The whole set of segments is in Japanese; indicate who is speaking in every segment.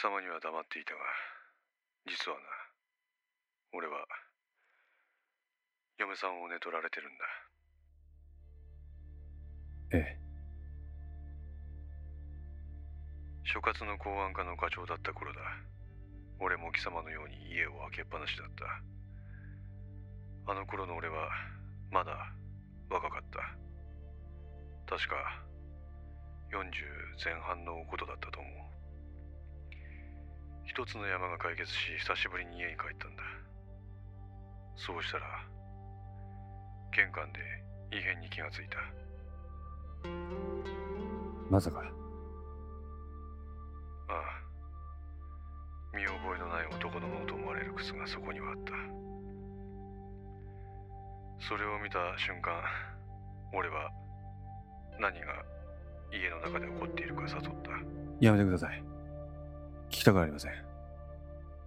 Speaker 1: 貴様には黙っていたが実はな俺は嫁さんを寝取られてるんだ。
Speaker 2: ええ。
Speaker 1: 所轄の公安課の課長だった頃だ。俺も貴様のように家を開けっぱなしだった。あの頃の俺はまだ若かった。確か40前半のことだったと思う一つの山が解決し久しぶりに家に帰ったんだ。そうしたら玄関で異変に気がついた。
Speaker 2: まさか。
Speaker 1: ああ見覚えのない男のものと思われる靴がそこにはあった。それを見た瞬間俺は何が家の中で起こっているか悟った。
Speaker 2: やめてください聞きたくありません。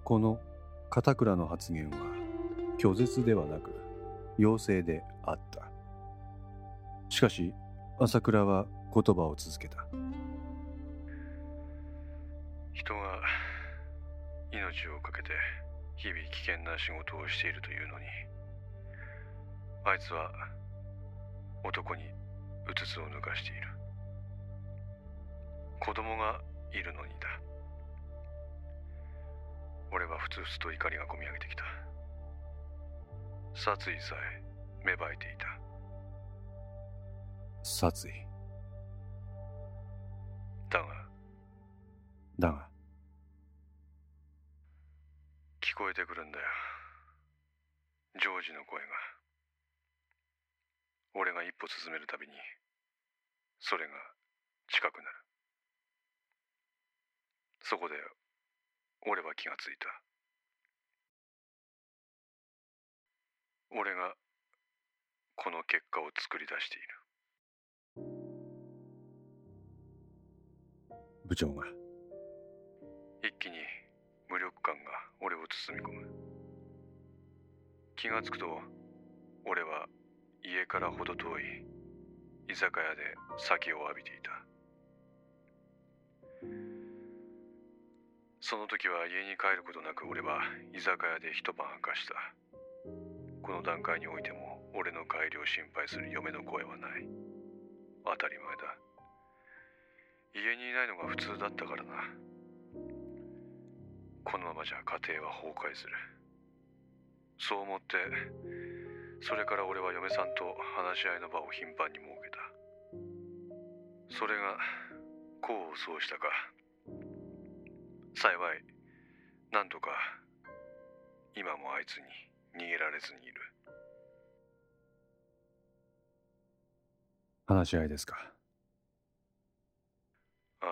Speaker 2: この片倉の発言は拒絶ではなく要請であった。しかし朝倉は言葉を続けた。
Speaker 1: 人が命を懸けて日々危険な仕事をしているというのにあいつは男にうつつを抜かしている。子供がいるのにだ。俺はふつふつと怒りがこみ上げてきた。殺意さえ芽生えていた。
Speaker 2: 殺意？
Speaker 1: だが。
Speaker 2: だが？
Speaker 1: 聞こえてくるんだよ。ジョージの声が。俺が一歩進めるたびにそれが近くなる。そこで俺は気がついた。俺がこの結果を作り出している。
Speaker 2: 部長が。
Speaker 1: 一気に無力感が俺を包み込む。気がつくと俺は家から程遠い居酒屋で酒を浴びていたその時は家に帰ることなく俺は居酒屋で一晩明かした。この段階においても俺の帰りを心配する嫁の声はない。当たり前だ。家にいないのが普通だったからな。このままじゃ家庭は崩壊する。そう思ってそれから俺は嫁さんと話し合いの場を頻繁に設けた。それが功を奏したか。幸いなんとか今もあいつに逃げられずにいる。
Speaker 2: 話し合いですか？
Speaker 1: ああ。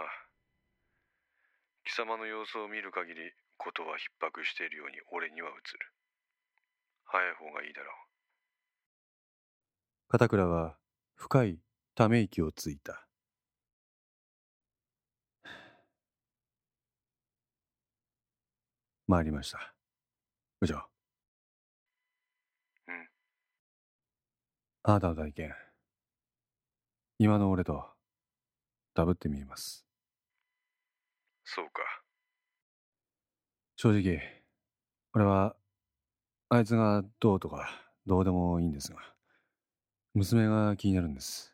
Speaker 1: 貴様の様子を見る限りことは逼迫しているように俺には映る。早い方がいいだろう。
Speaker 2: 片倉は深いため息をついた参りました。部長。
Speaker 1: うん。
Speaker 2: あなたの体験。今の俺とダブって見えます。
Speaker 1: そうか。
Speaker 2: 正直俺はあいつがどうとかどうでもいいんですが娘が気になるんです。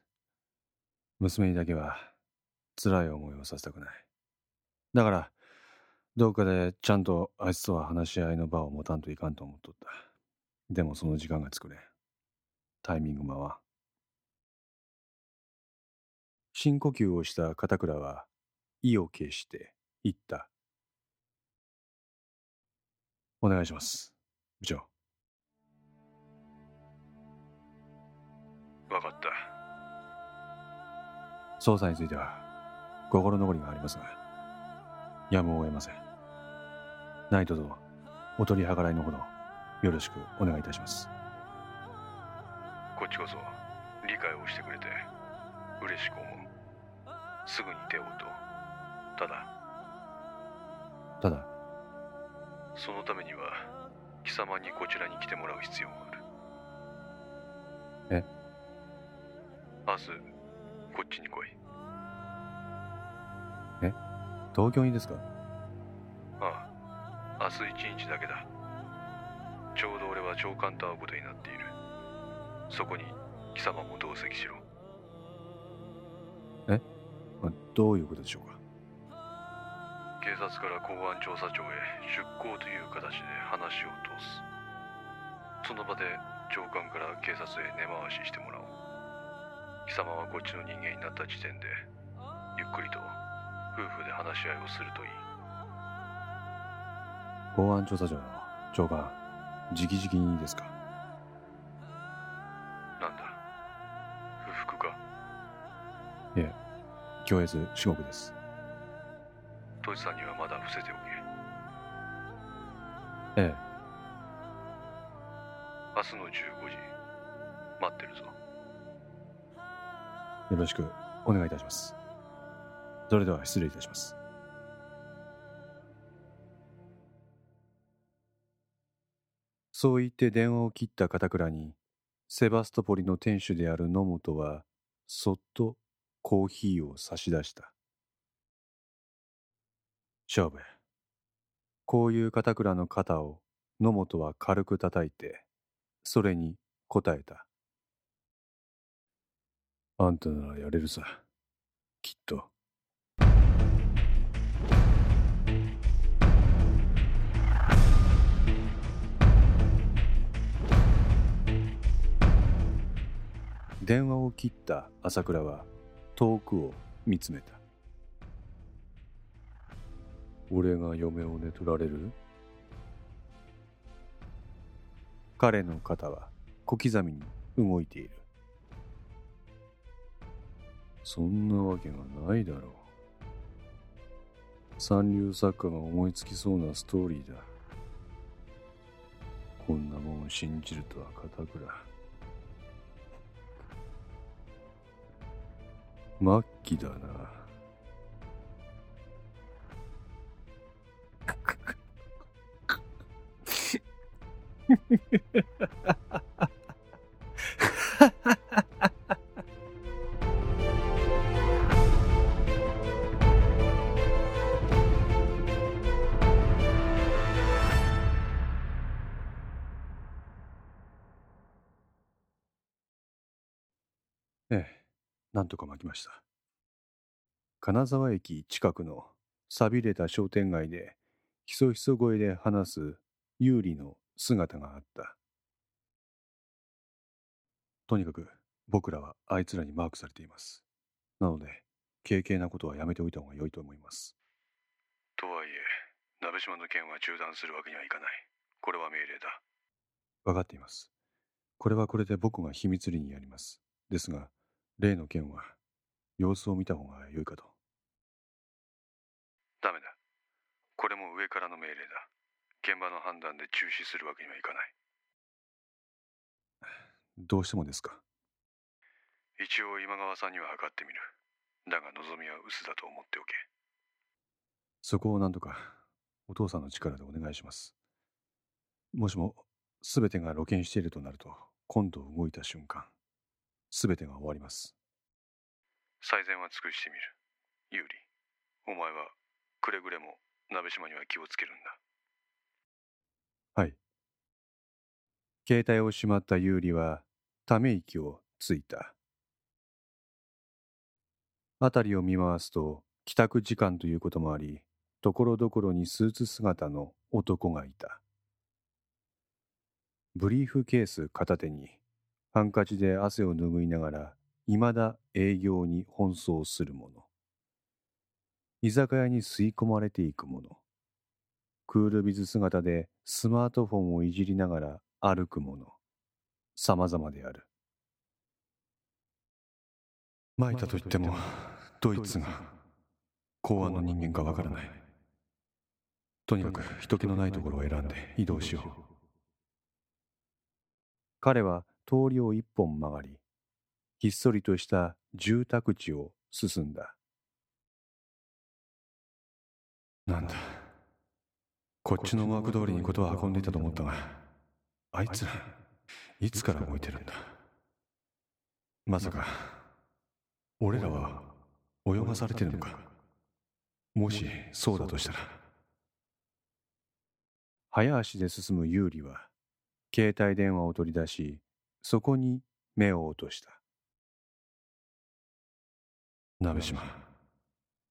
Speaker 2: 娘にだけは辛い思いをさせたくない。だからどっかでちゃんとあいつとは話し合いの場を持たんといかんと思っとった。でもその時間が作れん。タイミング間は。深呼吸をした片倉は意を決して言った。お願いします。部長。
Speaker 1: 分かった。
Speaker 2: 捜査については心残りがありますがやむを得ません何卒お取り計らいのほどよろしくお願いいたします。
Speaker 1: こっちこそ理解をしてくれて嬉しく思う。すぐに手を打とう。ただ。
Speaker 2: ただ。
Speaker 1: そのためには貴様にこちらに来てもらう必要がある。
Speaker 2: え？
Speaker 1: 明日こっちに来い。
Speaker 2: 東京にですか？
Speaker 1: 明日一日だけだ。ちょうど俺は長官と会うことになっている。そこに貴様も同席しろ。
Speaker 2: え、まあ、どういうことでしょうか？
Speaker 1: 警察から公安調査庁へ出向という形で話を通す。その場で長官から警察へ根回ししてもらおう。貴様はこっちの人間になった時点でゆっくりと夫婦で話し合いをするといい
Speaker 2: 公安調査庁の長官直々にですか？
Speaker 1: なんだ？不服か？
Speaker 2: いえ共越至極です。
Speaker 1: トシさんにはまだ伏せておけ。
Speaker 2: ええ。
Speaker 1: 明日の15時待ってるぞ。
Speaker 2: よろしくお願いいたします。それでは失礼いたしますそう言って電話を切った片倉にセバストポリの店主である野本はそっとコーヒーを差し出した。勝負。こういう片倉の肩を野本は軽く叩いてそれに答えた。あんたならやれるさ。きっと。電話を切った朝倉は遠くを見つめた。俺が嫁を寝取られる？彼の肩は小刻みに動いている。そんなわけがないだろう。三流作家が思いつきそうなストーリーだ。こんなもんを信じるとは片倉末期だな。なんとか巻きました。金沢駅近くの寂れた商店街でひそひそ声で話す有利の姿があった。とにかく僕らはあいつらにマークされています。なので、軽々なことはやめておいた方が良いと思います。
Speaker 1: とはいえ鍋島の件は中断するわけにはいかないこれは命令だ
Speaker 2: わかっています。これはこれで僕が秘密裏にやります。ですが、例の件は様子を見た方が良いかと。
Speaker 1: ダメだこれも上からの命令だ現場の判断で中止するわけにはいかない
Speaker 2: どうしてもですか？
Speaker 1: 一応今川さんには測ってみるだが望みは薄だと思っておけ
Speaker 2: そこをなんとかお父さんの力でお願いします。もしも全てが露見しているとなると、今度動いた瞬間、全てが終わります。
Speaker 1: 最善は尽くしてみる有利お前はくれぐれも鍋島には気をつけるんだ
Speaker 2: はい。携帯をしまった有利は、ため息をついた。辺りを見回すと、帰宅時間ということもあり、ところどころにスーツ姿の男がいた。ブリーフケース片手に、ハンカチで汗を拭いながら、未だ営業に奔走する者。居酒屋に吸い込まれていく者。クールビズ姿でスマートフォンをいじりながら歩く者。様々である。マイタといっても、ドイツが公安の人間かわからない。とにかく人気のないところを選んで移動しよう。彼は通りを一本曲がり、ひっそりとした住宅地を進んだ。なんだ。こっちの思惑通りにことを運んでいたと思ったが、あいつら、いつから動いてるんだ。まさか、俺らは泳がされてるのか。もしそうだとしたら。早足で進む有利は携帯電話を取り出しそこに目を落とした鍋島。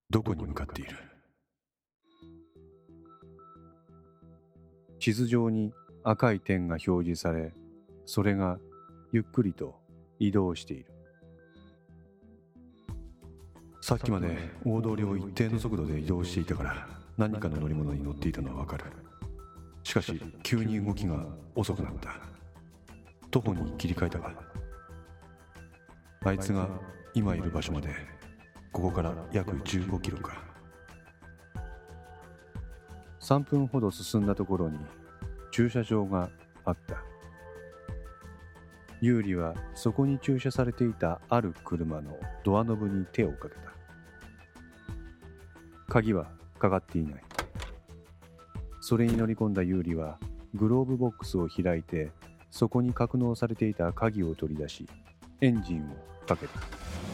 Speaker 2: どこに向かっている？地図上に赤い点が表示されそれがゆっくりと移動している。さっきまで大通りを一定の速度で移動していたから何かの乗り物に乗っていたのはわかる。しかし急に動きが遅くなった。徒歩に切り替えたがあいつが今いる場所までここから約15キロか。3分ほど進んだところに駐車場があった。有利はそこに駐車されていたある車のドアノブに手をかけた。鍵はかかっていない。それに乗り込んだ有利はグローブボックスを開いてそこに格納されていた鍵を取り出しエンジンをかけた。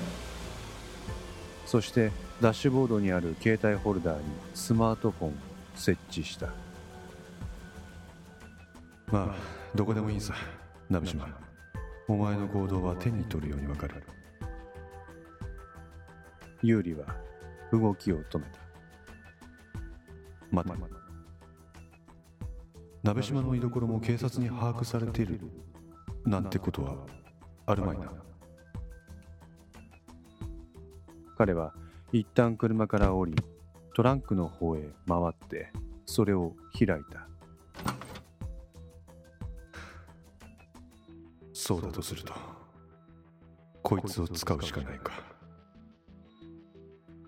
Speaker 2: そしてダッシュボードにある携帯ホルダーにスマートフォンを設置した。まあどこでもいいさ。鍋島。お前の行動は手に取るようにわかる。有利は動きを止めた。待って。鍋島の居所も警察に把握されている。なんてことはあるまいな彼は一旦車から降りトランクの方へ回ってそれを開いた。そうだとするとこいつを使うしかないか。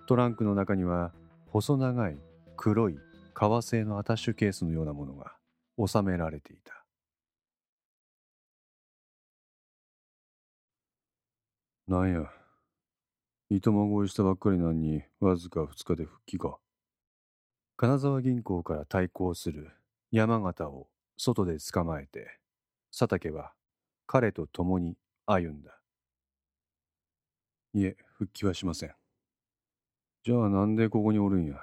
Speaker 2: トランクの中には細長い黒い革製のアタッシュケースのようなものが収められていた。なんや？糸まごいしたばっかりなのにわずか2日で復帰か金沢銀行から対抗する山形を外で捕まえて佐竹は彼と共に歩んだ。いえ、復帰はしません。じゃあなんでここにおるんや？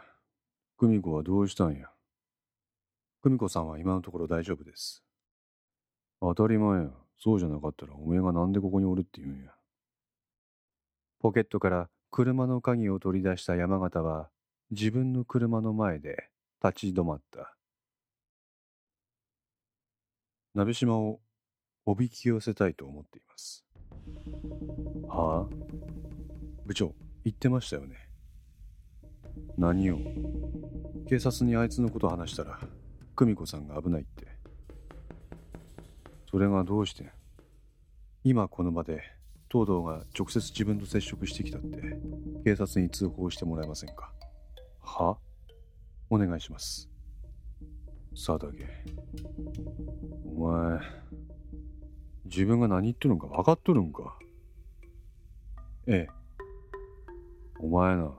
Speaker 2: 久美子はどうしたんや？久美子さんは今のところ大丈夫です。当たり前や。そうじゃなかったらおめえがなんでここにおるって言うんや？ポケットから車の鍵を取り出した山形は自分の車の前で立ち止まった。鍋島をおびき寄せたいと思っています。はあ部長、言ってましたよね。何を？警察にあいつのこと話したら、久美子さんが危ないって。それがどうして？今この場で東堂が直接自分と接触してきたって警察に通報してもらえませんか？は？お願いしますさあだけお前自分が何言ってるのか分かっとるんか？ええ。お前な、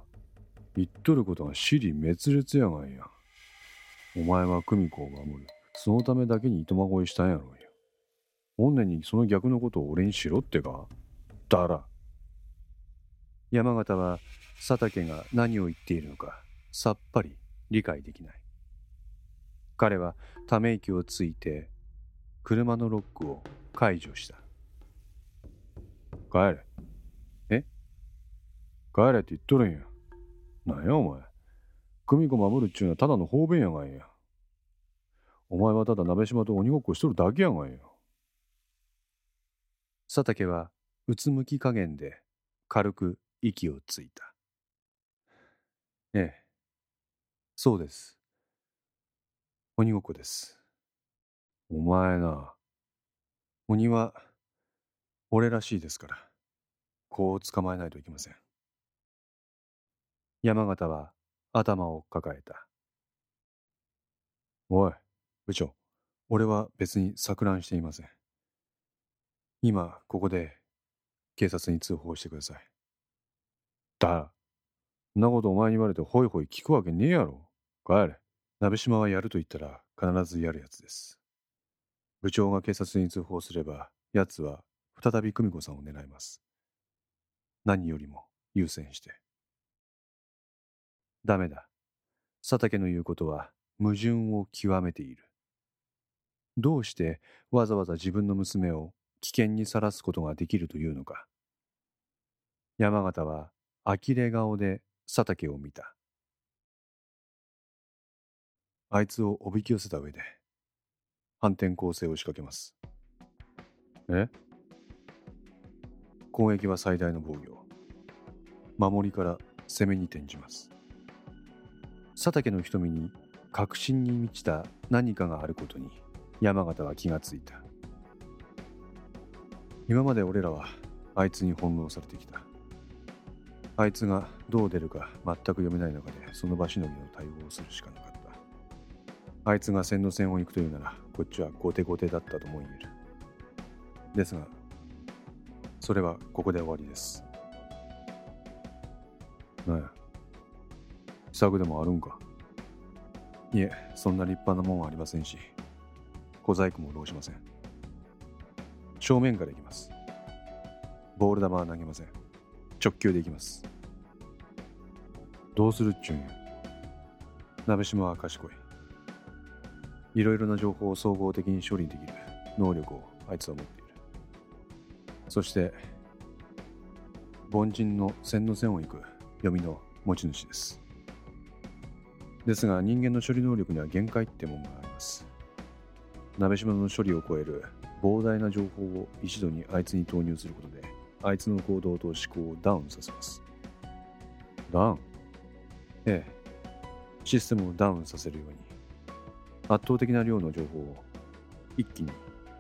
Speaker 2: 言っとることが死に滅裂やがんや。お前は久美子を守る。そのためだけに糸まごいしたんやろうよ。本年にその逆のことを俺にしろってか？だら。山形は佐竹が何を言っているのかさっぱり理解できない。彼はため息をついて車のロックを解除した。帰れ。え？帰れって言っとるんや。なんやお前。久美子守るっちゅうのはただの方便やがんや。お前はただ鍋島と鬼ごっこしとるだけやがんや。佐竹はうつむき加減で軽く息をついた。ええ、そうです。鬼ごっこです。お前な、鬼は俺らしいですから、こう捕まえないといけません。山形は頭を抱えた。おい、部長、俺は別に錯乱していません。今、ここで警察に通報してください。だ、そんなことお前に言われてホイホイ聞くわけねえやろ。帰れ。鍋島はやると言ったら必ずやるやつです。部長が警察に通報すれば、奴は再び久美子さんを狙います。何よりも優先して。ダメだ。佐竹の言うことは矛盾を極めている。どうしてわざわざ自分の娘を危険にさらすことができるというのか。山形は呆れ顔で佐竹を見た。あいつをおびき寄せた上で反転攻勢を仕掛けます。え？攻撃は最大の防御。守りから攻めに転じます。佐竹の瞳に確信に満ちた何かがあることに山形は気がついた今まで俺らはあいつに翻弄されてきた。あいつがどう出るか全く読めない中でその場しのぎの対応をするしかなかった。あいつが線の線を行くというならこっちは後手後手だったとも言える。ですがそれはここで終わりです。なんや策でもあるんか？いえそんな立派なもんはありませんし小細工も労しません。正面から行きます。ボール球は投げません。直球で行きます。どうするっちゅうんや。鍋島は賢い。いろいろな情報を総合的に処理できる。能力をあいつは持っている。そして凡人の線の線を行く。読みの持ち主です。ですが人間の処理能力には限界ってものがあります。鍋島の処理を超える膨大な情報を一度にあいつに投入することであいつの行動と思考をダウンさせます。ダウン？ええ。システムをダウンさせるように圧倒的な量の情報を一気に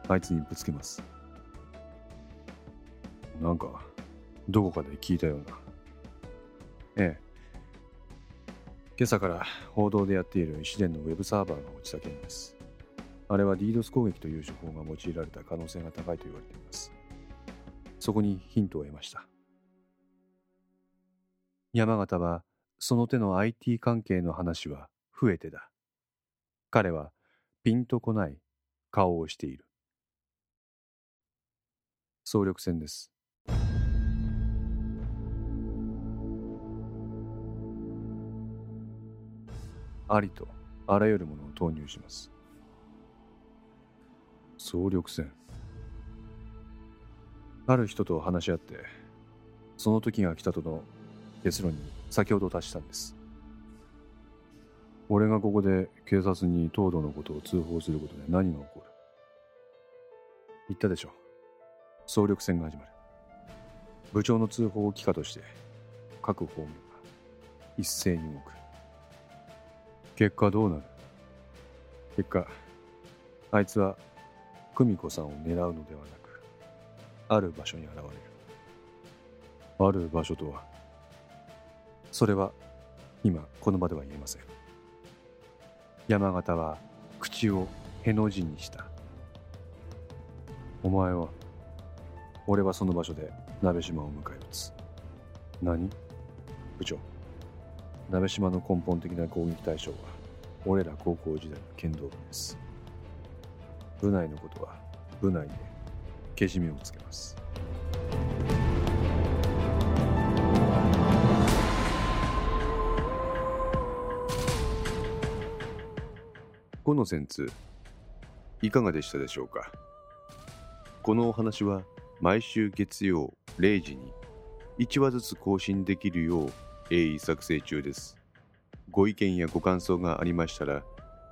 Speaker 2: あいつにぶつけます。なんかどこかで聞いたような。ええ。今朝から報道でやっている石伝のウェブサーバーが落ちた件です。あれは DDoS 攻撃という手法が用いられた可能性が高いと言われています。そこにヒントを得ました。山形はその手の IT 関係の話は増えてだ。彼はピンとこない顔をしている。総力戦です。ありとあらゆるものを投入します総力戦。ある人と話し合ってその時が来たとの結論に先ほど達したんです。俺がここで警察に東堂のことを通報することで何が起こる？言ったでしょう。総力戦が始まる。部長の通報を機かとして各方面が一斉に動く。結果どうなる？結果あいつは久美子さんを狙うのではなくある場所に現れる。ある場所とはそれは今この場では言えません。山形は口をへの字にした。お前は俺はその場所で鍋島を迎え撃つ。何？部長。鍋島の根本的な攻撃対象は俺ら高校時代の剣道部です。部内のことは部内でけじめをつけます
Speaker 1: この戦通いかがでしたでしょうか？このお話は毎週月曜0時に1話ずつ更新できるよう鋭意作成中です。ご意見やご感想がありましたら、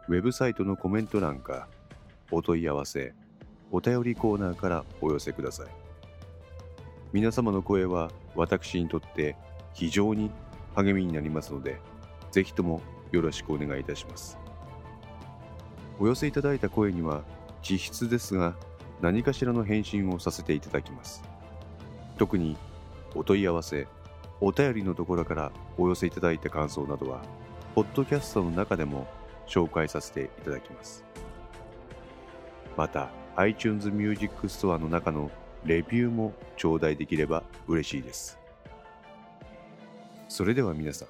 Speaker 1: ウェブサイトのコメント欄か、お問い合わせ、お便りコーナーからお寄せください。皆様の声は私にとって非常に励みになりますので、ぜひともよろしくお願いいたします。お寄せいただいた声には、実質ですが、何かしらの返信をさせていただきます。特にお問い合わせ、お便りのところからお寄せいただいた感想などは、ポッドキャストの中でも紹介させていただきます。また、iTunes Music Store の中のレビューも頂戴できれば嬉しいです。それでは皆さん、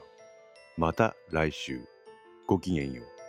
Speaker 1: また来週、ごきげんよう。